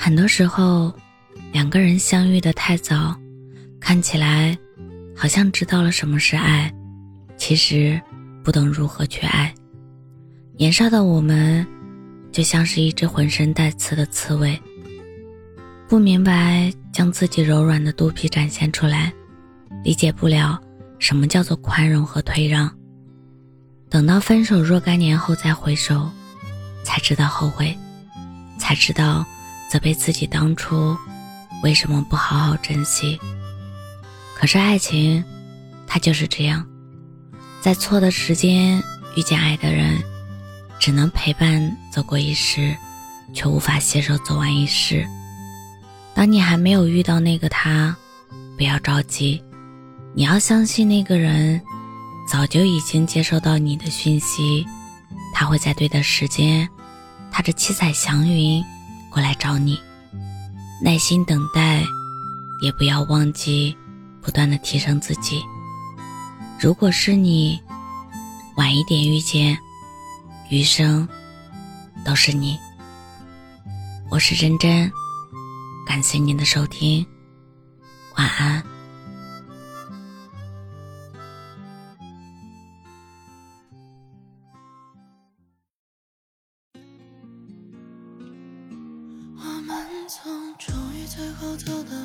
很多时候，两个人相遇的太早，看起来好像知道了什么是爱，其实不懂如何去爱。年少的我们，就像是一只浑身带刺的刺猬，不明白将自己柔软的肚皮展现出来，理解不了什么叫做宽容和退让。等到分手若干年后再回首，才知道后悔，才知道责备自己当初为什么不好好珍惜。可是爱情，它就是这样，在错的时间遇见爱的人，只能陪伴走过一世，却无法携手走完一世。当你还没有遇到那个他，不要着急，你要相信那个人。早就已经接收到你的讯息，他会在对的时间，踏着七彩祥云过来找你。耐心等待，也不要忘记不断的提升自己。如果是你，晚一点遇见，余生都是你。我是真真，感谢您的收听，晚安。从终于最后走到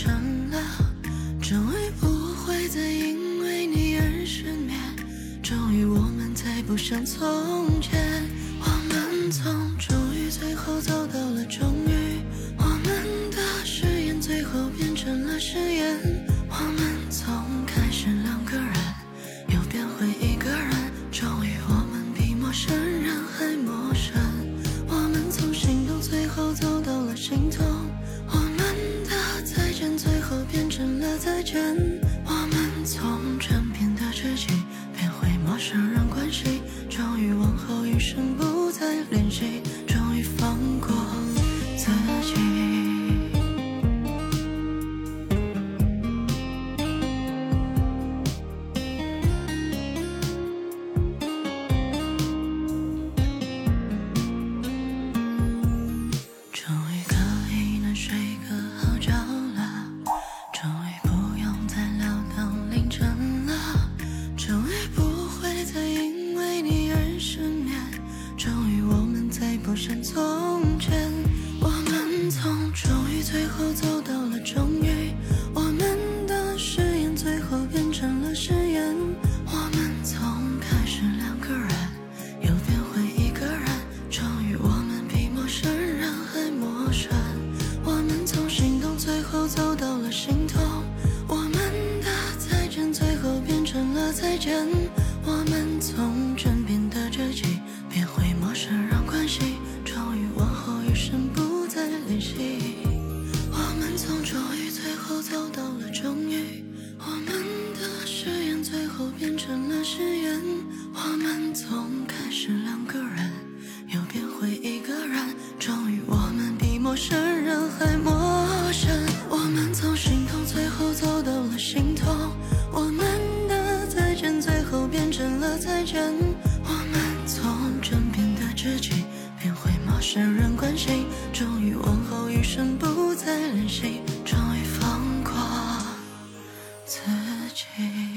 成了，终于不会再因为你而失眠，终于我们再不像从前，我们从终于最后走到我们从枕边的知己变回陌生人关系，终于往后余生不间，我们从枕边的知己变回陌生人关系，终于往后余生不再联系。我们从终于最后走到。自己。